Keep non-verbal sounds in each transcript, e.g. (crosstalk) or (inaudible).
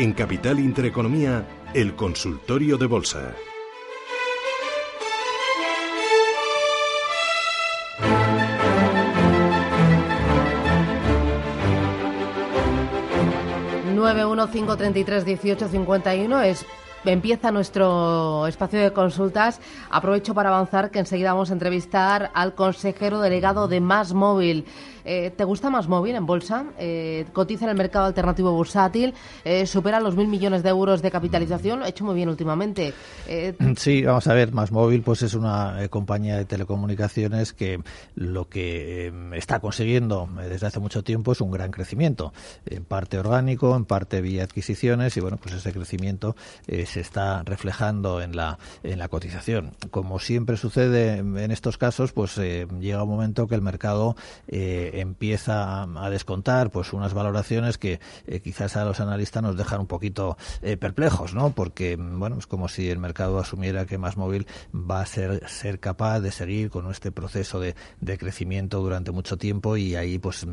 En Capital Intereconomía, el consultorio de bolsa. ...915331851 es Empieza nuestro espacio de consultas. Aprovecho para avanzar que enseguida vamos a entrevistar al consejero delegado de Más Móvil. Eh, ¿Te gusta Más Móvil en bolsa? Eh, cotiza en el mercado alternativo bursátil, eh, supera los mil millones de euros de capitalización. Lo ha hecho muy bien últimamente. sí, vamos a ver. Más Móvil pues es una compañía de telecomunicaciones que lo que está consiguiendo desde hace mucho tiempo es un gran crecimiento. En parte orgánico, en parte vía adquisiciones y bueno, pues ese crecimiento se está reflejando en la, en la cotización. Como siempre sucede en estos casos, pues eh, llega un momento que el mercado eh, empieza a, descontar pues unas valoraciones que eh, quizás a los analistas nos dejan un poquito perplejos, ¿no? Porque, bueno, es como si el mercado asumiera que más móvil va a ser, ser capaz de seguir con este proceso de, de crecimiento durante mucho tiempo y ahí pues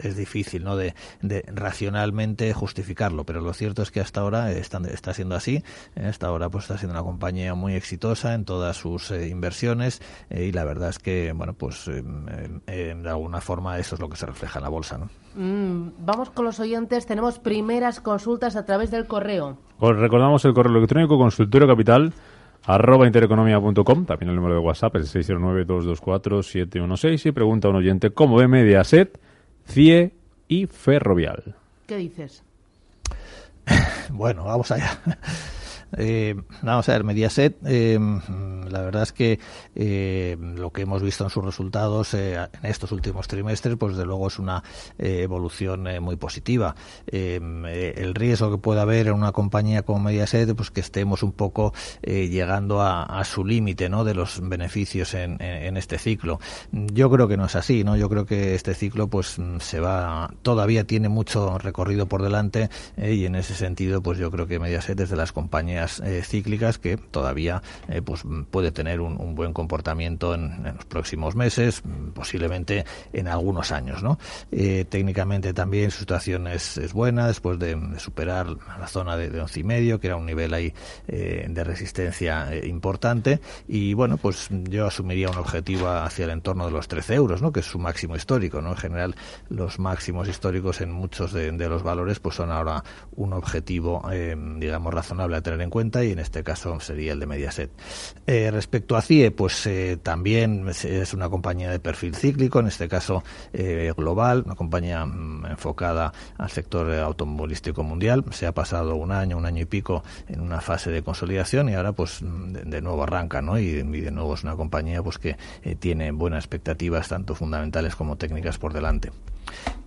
es, difícil, ¿no? De, de, racionalmente justificarlo, pero lo cierto es que hasta ahora está, está siendo así hasta ahora pues está siendo una compañía muy exitosa en todas sus eh, inversiones eh, y la verdad es que bueno pues eh, de alguna forma eso es lo que se refleja en la bolsa. ¿no? Mm, vamos con los oyentes. Tenemos primeras consultas a través del correo. Os recordamos el correo electrónico consultorio capital arroba intereconomía.com, también el número de WhatsApp es 609-224-716 y pregunta a un oyente cómo ve Mediaset, CIE y Ferrovial. ¿Qué dices? (laughs) bueno, vamos allá. Eh, vamos a ver, Mediaset, eh, la verdad es que eh, lo que hemos visto en sus resultados en estos últimos trimestres, pues de luego es una evolución muy positiva. el riesgo que puede haber en una compañía como Mediaset, pues que estemos un poco llegando a, su límite, ¿no? De los beneficios en, este ciclo. Yo creo que no es así, ¿no? Yo creo que este ciclo, pues se va, todavía tiene mucho recorrido por delante y en ese sentido, pues yo creo que Mediaset es de las compañías eh, cíclicas que todavía eh, pues puede tener un, buen comportamiento en, los próximos meses, posiblemente en algunos años. ¿no? Eh, técnicamente también su situación es, buena después de, superar la zona de, de, y medio, que era un nivel ahí de resistencia importante. Y bueno, pues yo asumiría un objetivo hacia el entorno de los 13 euros, ¿no? que es su máximo histórico. ¿no? En general, los máximos históricos en muchos de, los valores pues son ahora un objetivo, digamos, razonable a tener en cuenta y en este caso sería el de Mediaset. Eh, respecto a CIE, pues eh, también es una compañía de perfil cíclico, en este caso eh, global, una compañía mm, enfocada al sector automovilístico mundial. Se ha pasado un año, un año y pico en una fase de consolidación y ahora pues de, nuevo arranca, ¿no? Y, de nuevo es una compañía pues que tiene buenas expectativas tanto fundamentales como técnicas por delante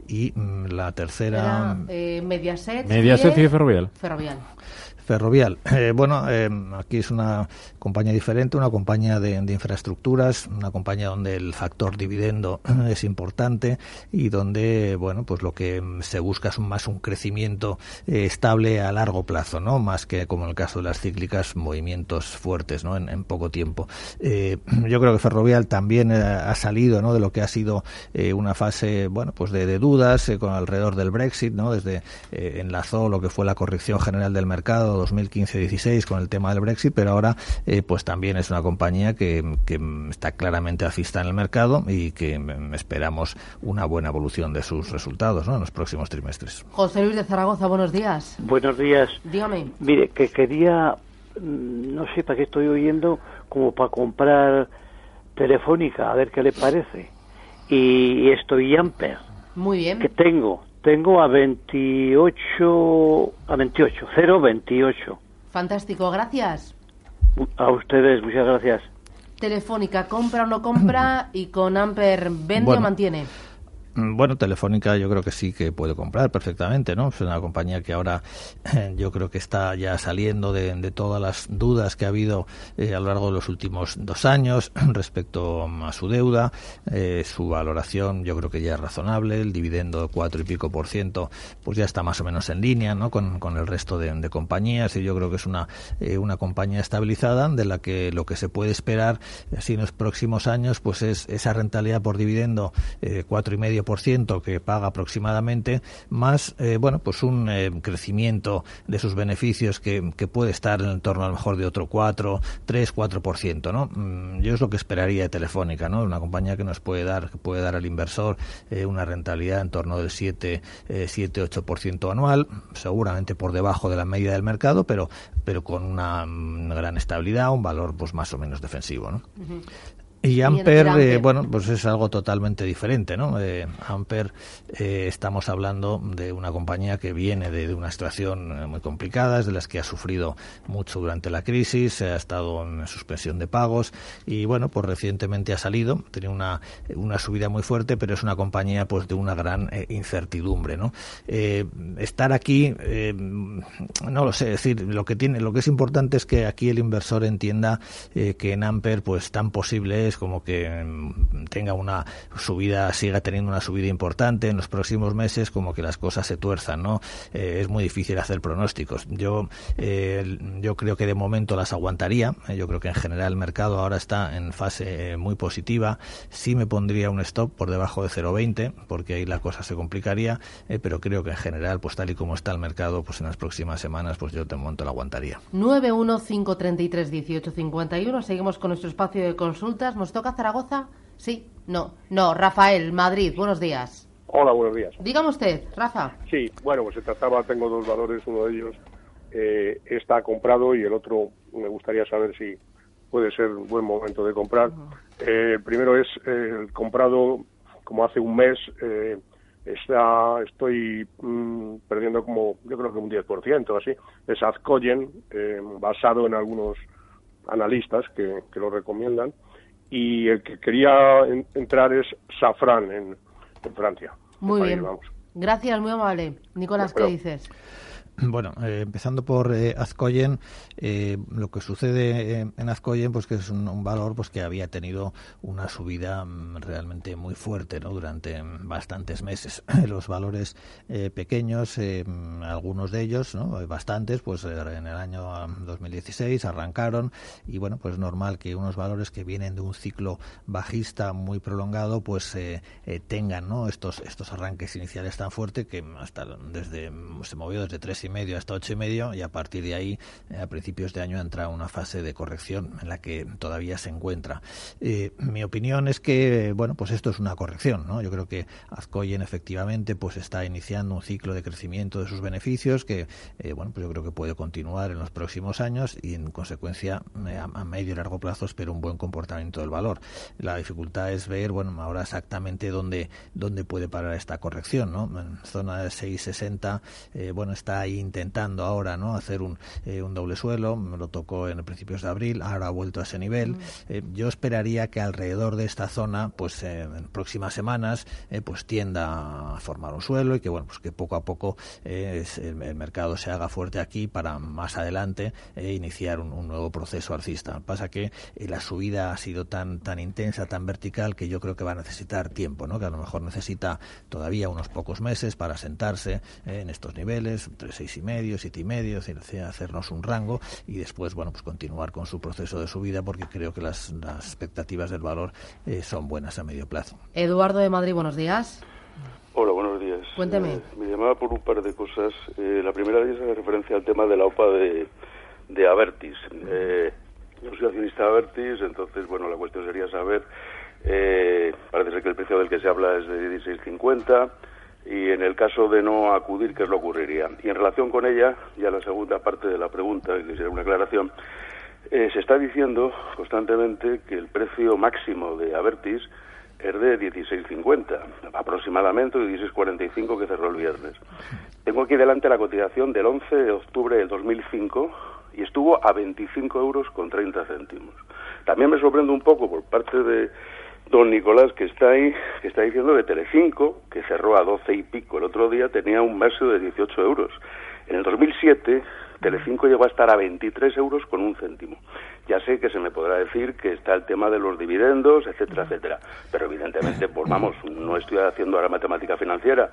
y mm, la tercera Mediaset, Mediaset y Ferrovial. Ferrovial. Ferrovial. (clears throat) Eh, bueno, eh, aquí es una compañía diferente, una compañía de, infraestructuras, una compañía donde el factor dividendo (clears throat) es importante y donde, bueno, pues lo que se busca es más un crecimiento eh, estable a largo plazo, ¿no? Más que como en el caso de las cíclicas, movimientos fuertes, ¿no? En, poco tiempo. (clears throat) yo creo que Ferrovial también ha salido, ¿no? De lo que ha sido una fase, bueno, pues de, de dudas con alrededor del Brexit, ¿no? Desde enlazó lo que fue la corrección general del mercado 2015-16 con el tema del Brexit, pero ahora eh, pues también es una compañía que, está claramente alcista en el mercado y que esperamos una buena evolución de sus resultados en los próximos trimestres. José Luis de Zaragoza, buenos días. Buenos días. Dígame. Mire, que quería, mm, no sé para qué estoy oyendo, como para comprar Telefónica, a ver qué le parece. Y estoy Amper. Muy bien. Que tengo, tengo a 28, a 28, 028. Fantástico, gracias. A ustedes, muchas gracias. Telefónica, compra o no compra y con Amper vende o mantiene. Mm, bueno, Telefónica yo creo que sí que puede comprar perfectamente, ¿no? Es una compañía que ahora yo creo que está ya saliendo de, todas las dudas que ha habido eh, a lo largo de los últimos dos años (clears throat) respecto a su deuda, eh, su valoración yo creo que ya es razonable, el dividendo de cuatro y pico por ciento pues ya está más o menos en línea, ¿no? Con, el resto de, compañías y yo creo que es una, eh, una compañía estabilizada de la que lo que se puede esperar así en los próximos años pues es esa rentabilidad por dividendo cuatro y medio 7% que paga aproximadamente, más, eh, bueno, pues un eh, crecimiento de sus beneficios que, que, puede estar en torno a lo mejor de otro 4, 3, 4%, ¿no? Mm, yo es lo que esperaría de Telefónica, ¿no? Una compañía que nos puede dar, que puede dar al inversor eh, una rentabilidad en torno del 7, 7, 8% anual, seguramente por debajo de la media del mercado, pero, pero con una, mm, gran estabilidad, un valor pues más o menos defensivo, ¿no? Y Amper, eh, bueno, pues es algo totalmente diferente, ¿no? Eh, Amper, eh, estamos hablando de una compañía que viene de, una situación muy complicada, es de las que ha sufrido mucho durante la crisis, ha estado en suspensión de pagos y, bueno, pues recientemente ha salido, tiene una, una subida muy fuerte, pero es una compañía, pues, de una gran incertidumbre, ¿no? estar aquí, no lo sé, decir, lo que tiene, lo que es importante es que aquí el inversor entienda que en Amper, pues, tan posible es como que mm, tenga una subida, siga teniendo una subida importante en los próximos meses, como que las cosas se tuerzan, ¿no? Eh, es muy difícil hacer pronósticos. Yo, eh, yo creo que de momento las aguantaría. Eh, yo creo que en general el mercado ahora está en fase muy positiva. Sí me pondría un stop por debajo de 0,20, porque ahí la cosa se complicaría, pero creo que en general, pues tal y como está el mercado, pues en las próximas semanas, pues yo de momento la aguantaría. 915331851. Seguimos con nuestro espacio de consultas. ¿Nos toca Zaragoza? Sí, no, no. Rafael, Madrid, buenos días. Hola, buenos días. Dígame usted, Rafa. Sí, bueno, pues se trataba, tengo dos valores, uno de ellos eh, está comprado y el otro me gustaría saber si puede ser un buen momento de comprar. Eh, el primero es eh, el comprado como hace un mes, está, estoy mm, perdiendo como, yo creo que un 10% así, es Azcoyen, basado en algunos analistas que, que lo recomiendan y el que quería entrar es Safran en, Francia. Muy bien. Gracias, muy amable. Nicolás, ¿qué dices? Bueno, eh, empezando por eh, Azcoyen, eh, lo que sucede en Azcoyen, pues que es un, valor pues que había tenido una subida mm, realmente muy fuerte, ¿no? Durante bastantes meses. (laughs) Los valores pequeños, mm, algunos de ellos, ¿no? Bastantes, pues en el año 2016 arrancaron y bueno, pues normal que unos valores que vienen de un ciclo bajista muy prolongado, pues tengan, ¿no? Estos estos arranques iniciales tan fuertes que hasta desde se movió desde tres y medio hasta ocho y medio y a partir de ahí a principios de año entra una fase de corrección en la que todavía se encuentra. Eh, mi opinión es que bueno pues esto es una corrección, ¿no? Yo creo que Azcoyen efectivamente pues está iniciando un ciclo de crecimiento de sus beneficios que eh, bueno pues yo creo que puede continuar en los próximos años y en consecuencia eh, a, medio y largo plazo espero un buen comportamiento del valor. La dificultad es ver bueno ahora exactamente dónde dónde puede parar esta corrección, ¿no? En zona de 660 bueno está ahí intentando ahora no hacer un, eh, un doble suelo, me lo tocó en principios de abril, ahora ha vuelto a ese nivel. Eh, yo esperaría que alrededor de esta zona, pues eh, en próximas semanas, pues tienda a formar un suelo y que bueno, pues que poco a poco el, mercado se haga fuerte aquí para más adelante iniciar un, nuevo proceso alcista. Pasa que la subida ha sido tan tan intensa, tan vertical que yo creo que va a necesitar tiempo, ¿no? Que a lo mejor necesita todavía unos pocos meses para sentarse en estos niveles, entre seis y medio, siete y medio, hacernos un rango y después, bueno, pues continuar con su proceso de subida porque creo que las, expectativas del valor eh, son buenas a medio plazo. Eduardo de Madrid, buenos días. Hola, buenos días. Cuénteme. Eh, me llamaba por un par de cosas. Eh, la primera de ellas hace referencia al tema de la OPA de, de Avertis. yo soy accionista de Avertis, entonces, bueno, la cuestión sería saber, parece ser que el precio del que se habla es de 16.50 y en el caso de no acudir, ¿qué es lo ocurriría? Y en relación con ella, ya la segunda parte de la pregunta, que sería una aclaración, eh, se está diciendo constantemente que el precio máximo de Avertis es de 16.50, aproximadamente, de 16.45 que cerró el viernes. Tengo aquí delante la cotización del 11 de octubre del 2005 y estuvo a 25 euros con 30 céntimos. También me sorprende un poco por parte de don Nicolás, que está ahí, que está diciendo que Telecinco, que cerró a 12 y pico el otro día, tenía un máximo de 18 euros. En el 2007, Telecinco llegó a estar a 23 euros con un céntimo. Ya sé que se me podrá decir que está el tema de los dividendos, etcétera, etcétera. Pero evidentemente, pues vamos, no estoy haciendo ahora matemática financiera,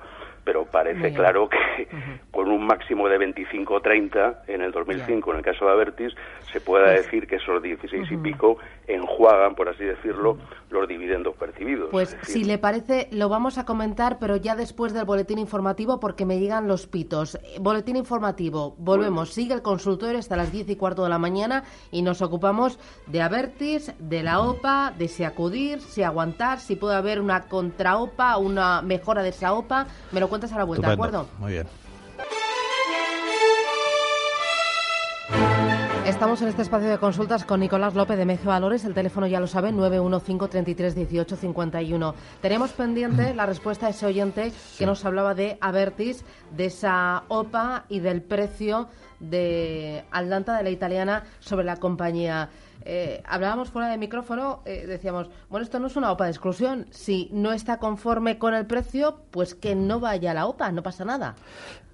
pero parece claro que con con un máximo de 25-30 en el 2005, en el caso de Avertis, se pueda Pues decir que esos 16 y pico enjuagan, por así decirlo, los dividendos percibidos. Pues decir, si le parece, lo vamos a comentar, pero ya después del boletín informativo, porque me llegan los pitos. Eh, Boletín informativo, volvemos, sigue el consultorio hasta las 10 y cuarto de la mañana y nos ocupamos de Avertis, de la OPA, de si acudir, si aguantar, si puede haber una contra-OPA, una mejora de esa OPA. Me lo cuentas a la vuelta, ¿de acuerdo? Muy bien. Estamos en este espacio de consultas con Nicolás López de MG Valores. El teléfono ya lo saben, 915 33 18 51. Tenemos pendiente (clears throat) la respuesta a ese oyente que nos hablaba de Avertis, de esa OPA y del precio de Aldanta de la italiana sobre la compañía. Eh, hablábamos fuera de micrófono, eh, decíamos, bueno, esto no es una OPA de exclusión. Si no está conforme con el precio, pues que no vaya a la OPA, no pasa nada.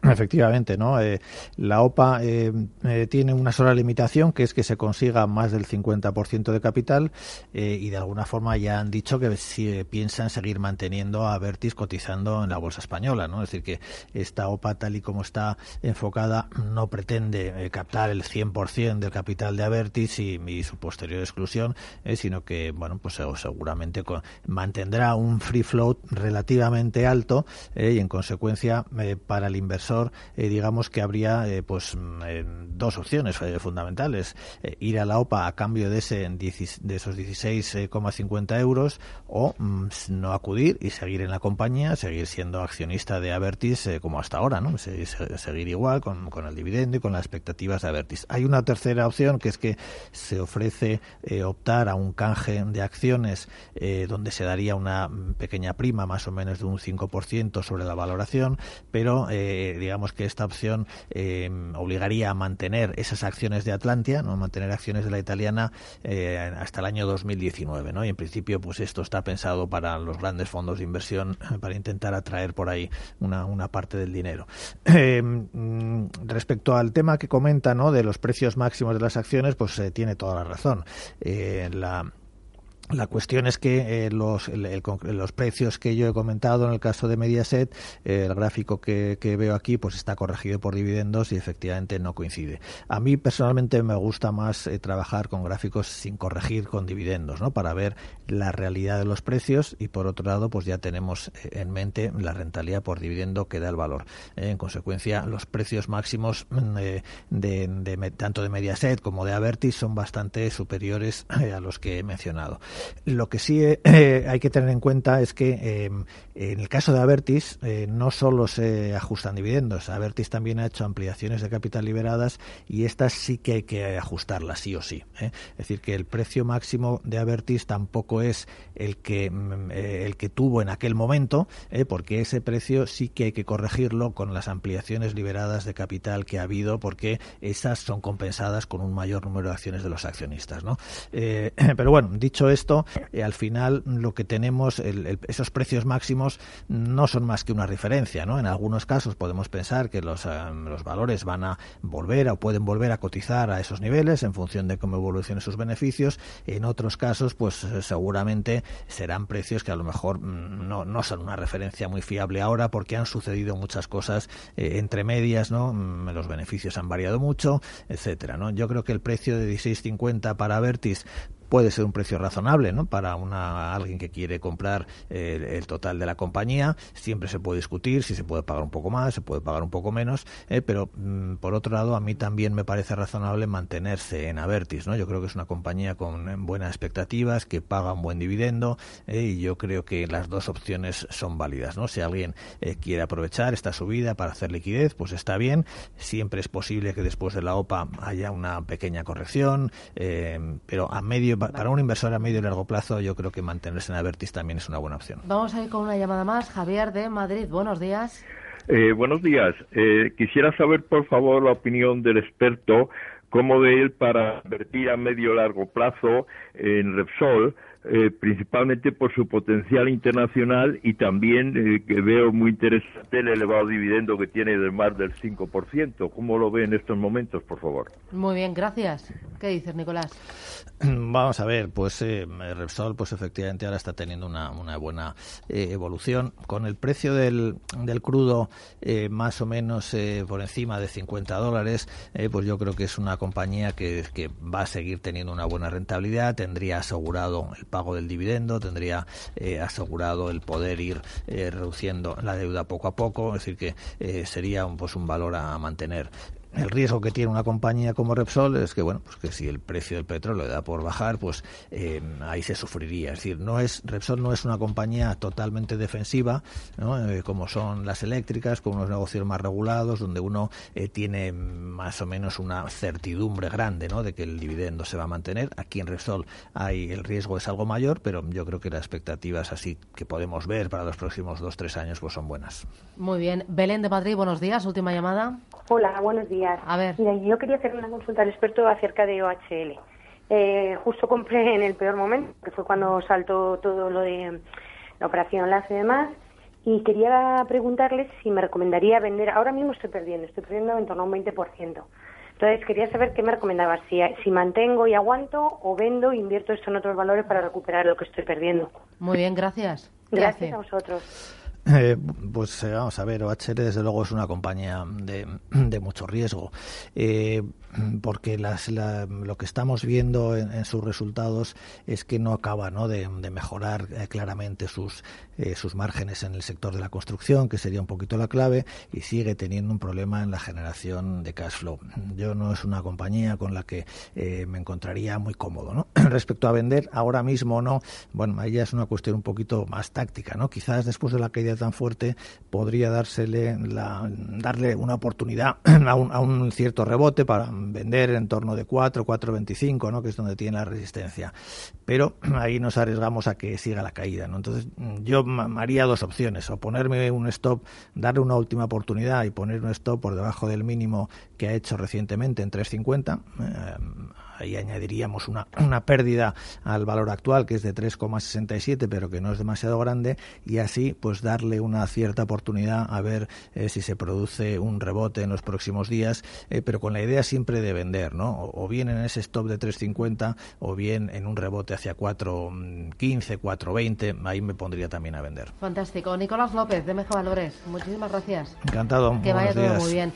Efectivamente, ¿no? Eh, la OPA eh, eh, tiene una sola limitación, que es que se consiga más del 50% de capital eh, y de alguna forma ya han dicho que si piensan seguir manteniendo a Vertis cotizando en la bolsa española, ¿no? Es decir, que esta OPA tal y como está enfocada no pretende captar el 100% del capital de Avertis y, y su posterior exclusión, sino que, bueno, pues seguramente co- mantendrá un free float relativamente alto y en consecuencia para el inversor eh, digamos que habría eh, pues mm, eh, dos opciones fundamentales. Ir a la OPA a cambio de ese 10 de esos 16,50 euros o mm, no acudir y seguir en la compañía seguir siendo accionista de Avertis como hasta ahora no Se- se- seguir igual con, el dividendo y con las expectativas de Avertis hay una tercera opción que es que se ofrece optar a un canje de acciones donde se daría una mm, pequeña prima más o menos de un 5% sobre la valoración pero eh, digamos que esta opción eh, obligaría a mantener esas acciones de Atlantia, no mantener acciones de la italiana eh, hasta el año 2019, ¿no? Y en principio, pues esto está pensado para los grandes fondos de inversión (laughs) para intentar atraer por ahí una, una parte del dinero. Eh, (clears throat) mm, respecto al tema que comenta, ¿no? De los precios máximos de las acciones, pues eh, tiene toda la razón. Eh, la la cuestión es que eh, los, precios que yo he comentado en el caso de Mediaset, eh, el gráfico que, veo aquí, pues está corregido por dividendos y efectivamente no coincide. A mí personalmente me gusta más eh, trabajar con gráficos sin corregir con dividendos, ¿no? Para ver la realidad de los precios y por otro lado, pues ya tenemos en mente la rentabilidad por dividendo que da el valor. En consecuencia, los precios máximos mm, de, tanto de Mediaset como de Avertis son bastante superiores a los que he mencionado. Lo que sí eh, (clears throat) hay que tener en cuenta es que eh, en el caso de Avertis eh, no solo se ajustan dividendos, Avertis también ha hecho ampliaciones de capital liberadas y estas sí que hay que ajustarlas sí o sí. ¿eh? Es decir, que el precio máximo de Avertis tampoco es el que mm, el que tuvo en aquel momento, porque ese precio sí que hay que corregirlo con las ampliaciones liberadas de capital que ha habido, porque esas son compensadas con un mayor número de acciones de los accionistas. ¿no? (clears throat) Pero bueno, dicho esto, eh, al final lo que tenemos, el- esos precios máximos no son más que una referencia. ¿no? En algunos casos podemos pensar que los, eh, los valores van a volver o pueden volver a cotizar a esos niveles en función de cómo evolucionen sus beneficios. En otros casos, pues eh, seguramente serán precios que a lo mejor mm, no, no son una referencia muy fiable ahora porque han sucedido muchas cosas eh, entre medias, ¿no? Mm, Los beneficios han variado mucho, etcétera, ¿no? Yo creo que el precio de 16.50 para Vertis puede ser un precio razonable ¿no? para una, alguien que quiere comprar eh, el, total de la compañía. Siempre se puede discutir si se puede pagar un poco más, se puede pagar un poco menos, eh, pero mm, por otro lado a mí también me parece razonable mantenerse en Avertis. ¿no? Yo creo que es una compañía con eh, buenas expectativas, que paga un buen dividendo y yo creo que las dos opciones son válidas. ¿no? Si alguien quiere aprovechar esta subida para hacer liquidez, pues está bien. Siempre es posible que después de la OPA haya una pequeña corrección, pero a medio para un inversor a medio y largo plazo yo creo que mantenerse en Avertis también es una buena opción. Vamos a ir con una llamada más. Javier de Madrid, buenos días. Eh, buenos días. Eh, quisiera saber, por favor, la opinión del experto, cómo de él para invertir a medio largo plazo en Repsol, eh, principalmente por su potencial internacional y también eh, que veo muy interesante el elevado dividendo que tiene de más del 5%. ¿Cómo lo ve en estos momentos, por favor? Muy bien, gracias. ¿Qué dices, Nicolás? (clears throat) Vamos a ver, pues eh, Repsol, pues efectivamente ahora está teniendo una, buena eh, evolución. Con el precio del, del crudo eh, más o menos eh, por encima de 50 dólares, eh, pues yo creo que es una compañía que, va a seguir teniendo una buena rentabilidad, tendría asegurado el pago del dividendo, tendría eh, asegurado el poder ir reduciendo la deuda poco a poco, es decir, que sería un, pues un valor a mantener. El riesgo que tiene una compañía como Repsol es que bueno, pues que si el precio del petróleo da por bajar, pues eh, ahí se sufriría. Es decir, no es Repsol no es una compañía totalmente defensiva, ¿no? eh, como son las eléctricas, con unos negocios más regulados, donde uno eh, tiene más o menos una certidumbre grande, ¿no? De que el dividendo se va a mantener. Aquí en Repsol hay el riesgo es algo mayor, pero yo creo que las expectativas así que podemos ver para los próximos dos tres años, pues son buenas. Muy bien. Belén de Madrid, buenos días. Última llamada. Hola, buenos días. A ver. Mira, yo quería hacer una consulta al experto acerca de OHL. Eh, justo compré en el peor momento, que fue cuando saltó todo lo de la operación Lazo y demás, y quería preguntarle si me recomendaría vender. Ahora mismo estoy perdiendo, estoy perdiendo en torno a un 20%. Entonces quería saber qué me recomendaba, si, si mantengo y aguanto o vendo e invierto esto en otros valores para recuperar lo que estoy perdiendo. Muy bien, gracias. ¿Qué Gracias hace? a vosotros. Eh, pues eh, vamos a ver, OHL desde luego es una compañía de, de mucho riesgo, eh, porque las, la- lo que estamos viendo en, en sus resultados es que no acaba ¿no? De, de mejorar eh, claramente sus, eh, sus márgenes en el sector de la construcción, que sería un poquito la clave, y sigue teniendo un problema en la generación de cash flow. Yo no es una compañía con la que eh, me encontraría muy cómodo. ¿no? (clears throat) Respecto a vender, ahora mismo no, bueno, ahí ya es una cuestión un poquito más táctica, ¿no? Quizás después de la caída tan fuerte podría dársele la, darle una oportunidad (clears throat) a un, a un cierto rebote para vender en torno de 4, 4.25, ¿no? Que es donde tiene la resistencia. Pero (clears throat) ahí nos arriesgamos a que siga la caída, ¿no? Entonces yo haría dos opciones, o ponerme un stop, darle una última oportunidad y poner un stop por debajo del mínimo que ha hecho recientemente en 3.50, eh, ahí añadiríamos una, una pérdida al valor actual que es de 3,67 pero que no es demasiado grande y así pues darle una cierta oportunidad a ver eh, si se produce un rebote en los próximos días eh, pero con la idea siempre de vender ¿no? o, o bien en ese stop de 3,50 o bien en un rebote hacia 4,15 4,20 ahí me pondría también a vender Fantástico. Nicolás López, de Meja Valores. Muchísimas gracias. encantado Que vaya todo muy bien.